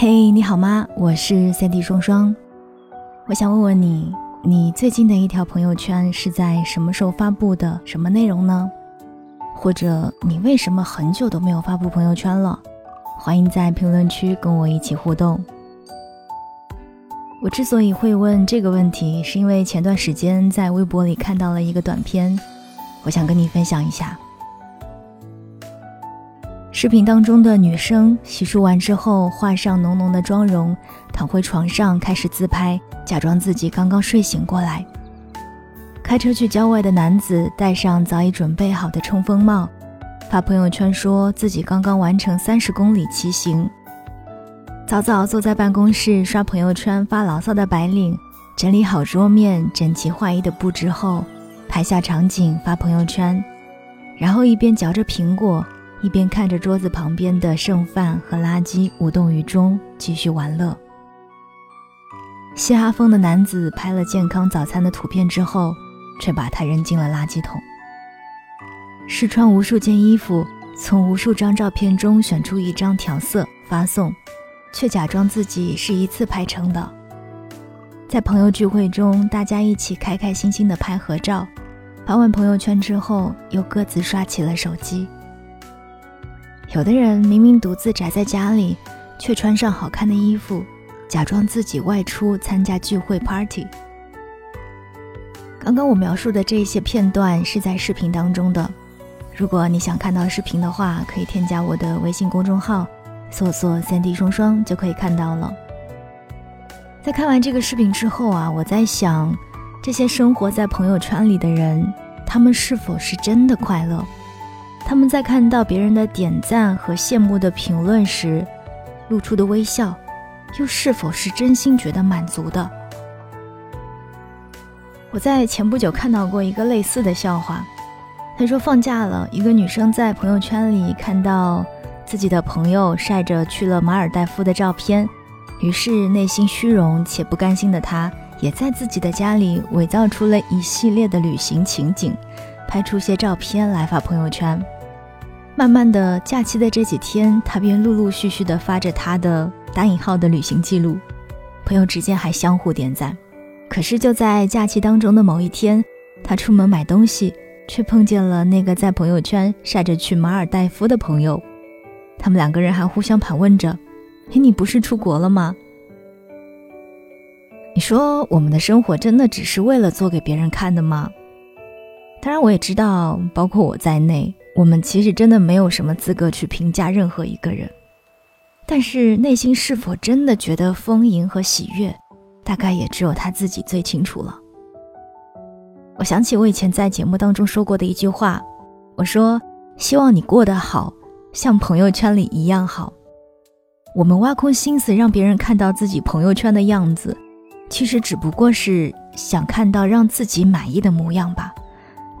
嘿，你好吗？我是三 D 双双。我想问问你，你最近的一条朋友圈是在什么时候发布的？什么内容呢？或者你为什么很久都没有发布朋友圈了？欢迎在评论区跟我一起互动。我之所以会问这个问题，是因为前段时间在微博里看到了一个短片，我想跟你分享一下。视频当中的女生洗漱完之后，画上浓浓的妆容，躺回床上开始自拍，假装自己刚刚睡醒过来。开车去郊外的男子戴上早已准备好的冲锋帽，发朋友圈说自己刚刚完成三十公里骑行。早早坐在办公室刷朋友圈发牢骚的白领，整理好桌面，整齐划一的布置后，拍下场景发朋友圈，然后一边嚼着苹果。一边看着桌子旁边的剩饭和垃圾，无动于衷，继续玩乐。嘻哈风的男子拍了健康早餐的图片之后，却把它扔进了垃圾桶。试穿无数件衣服，从无数张照片中选出一张调色发送，却假装自己是一次拍成的。在朋友聚会中，大家一起开开心心的拍合照，发完朋友圈之后，又各自刷起了手机。有的人明明独自宅在家里，却穿上好看的衣服，假装自己外出参加聚会 party。刚刚我描述的这些片段是在视频当中的。如果你想看到视频的话，可以添加我的微信公众号，搜索“三 D 双双”就可以看到了。在看完这个视频之后啊，我在想，这些生活在朋友圈里的人，他们是否是真的快乐？他们在看到别人的点赞和羡慕的评论时，露出的微笑，又是否是真心觉得满足的？我在前不久看到过一个类似的笑话。他说放假了，一个女生在朋友圈里看到自己的朋友晒着去了马尔代夫的照片，于是内心虚荣且不甘心的她，也在自己的家里伪造出了一系列的旅行情景，拍出些照片来发朋友圈。慢慢的，假期的这几天，他便陆陆续续的发着他的打引号的旅行记录，朋友之间还相互点赞。可是就在假期当中的某一天，他出门买东西，却碰见了那个在朋友圈晒着去马尔代夫的朋友。他们两个人还互相盘问着：“嘿，你不是出国了吗？”你说我们的生活真的只是为了做给别人看的吗？当然，我也知道，包括我在内。我们其实真的没有什么资格去评价任何一个人，但是内心是否真的觉得丰盈和喜悦，大概也只有他自己最清楚了。我想起我以前在节目当中说过的一句话，我说：“希望你过得好，像朋友圈里一样好。”我们挖空心思让别人看到自己朋友圈的样子，其实只不过是想看到让自己满意的模样吧。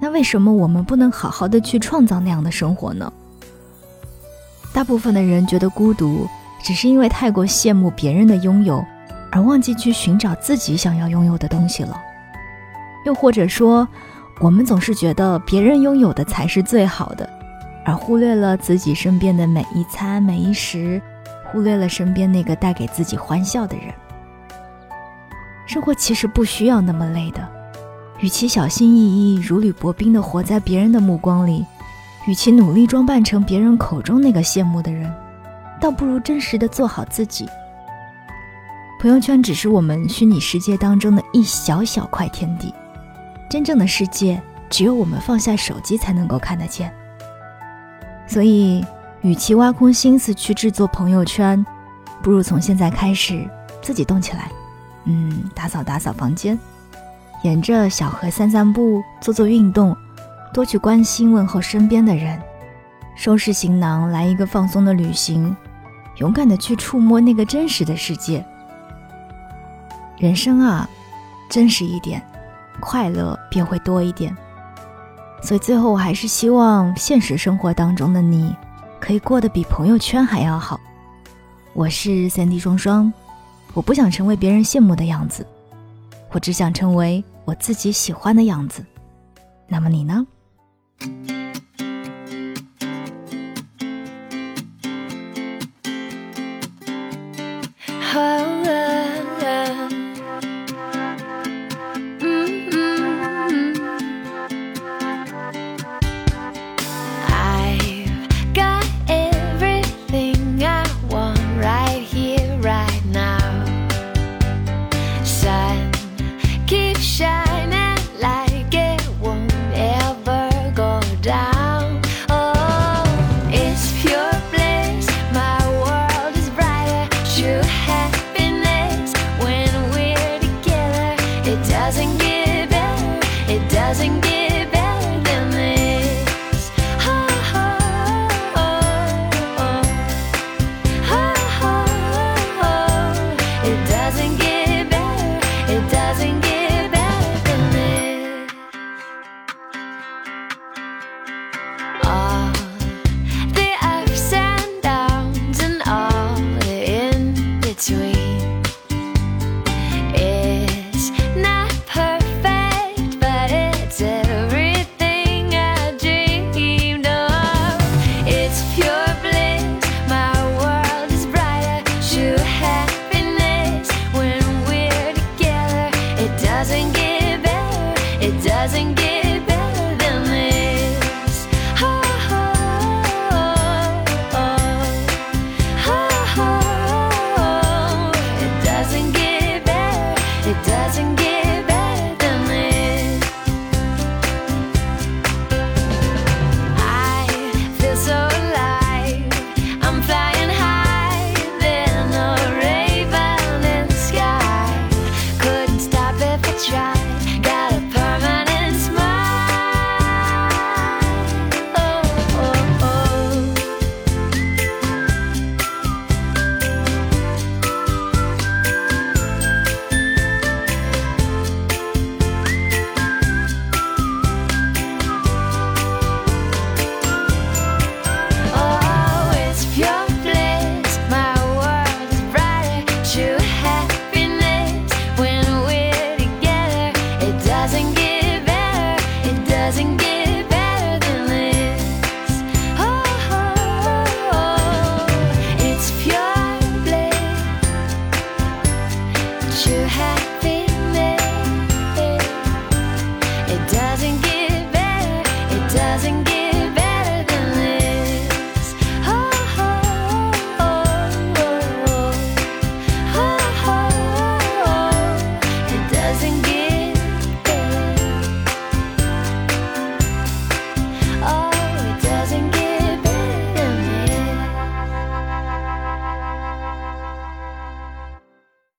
那为什么我们不能好好的去创造那样的生活呢？大部分的人觉得孤独，只是因为太过羡慕别人的拥有，而忘记去寻找自己想要拥有的东西了。又或者说，我们总是觉得别人拥有的才是最好的，而忽略了自己身边的每一餐每一时，忽略了身边那个带给自己欢笑的人。生活其实不需要那么累的。与其小心翼翼、如履薄冰地活在别人的目光里，与其努力装扮成别人口中那个羡慕的人，倒不如真实的做好自己。朋友圈只是我们虚拟世界当中的一小小块天地，真正的世界只有我们放下手机才能够看得见。所以，与其挖空心思去制作朋友圈，不如从现在开始自己动起来。嗯，打扫打扫房间。沿着小河散散步，做做运动，多去关心问候身边的人，收拾行囊来一个放松的旅行，勇敢的去触摸那个真实的世界。人生啊，真实一点，快乐便会多一点。所以最后，我还是希望现实生活当中的你，可以过得比朋友圈还要好。我是三 D 双双，我不想成为别人羡慕的样子。我只想成为我自己喜欢的样子，那么你呢？heck? rising you have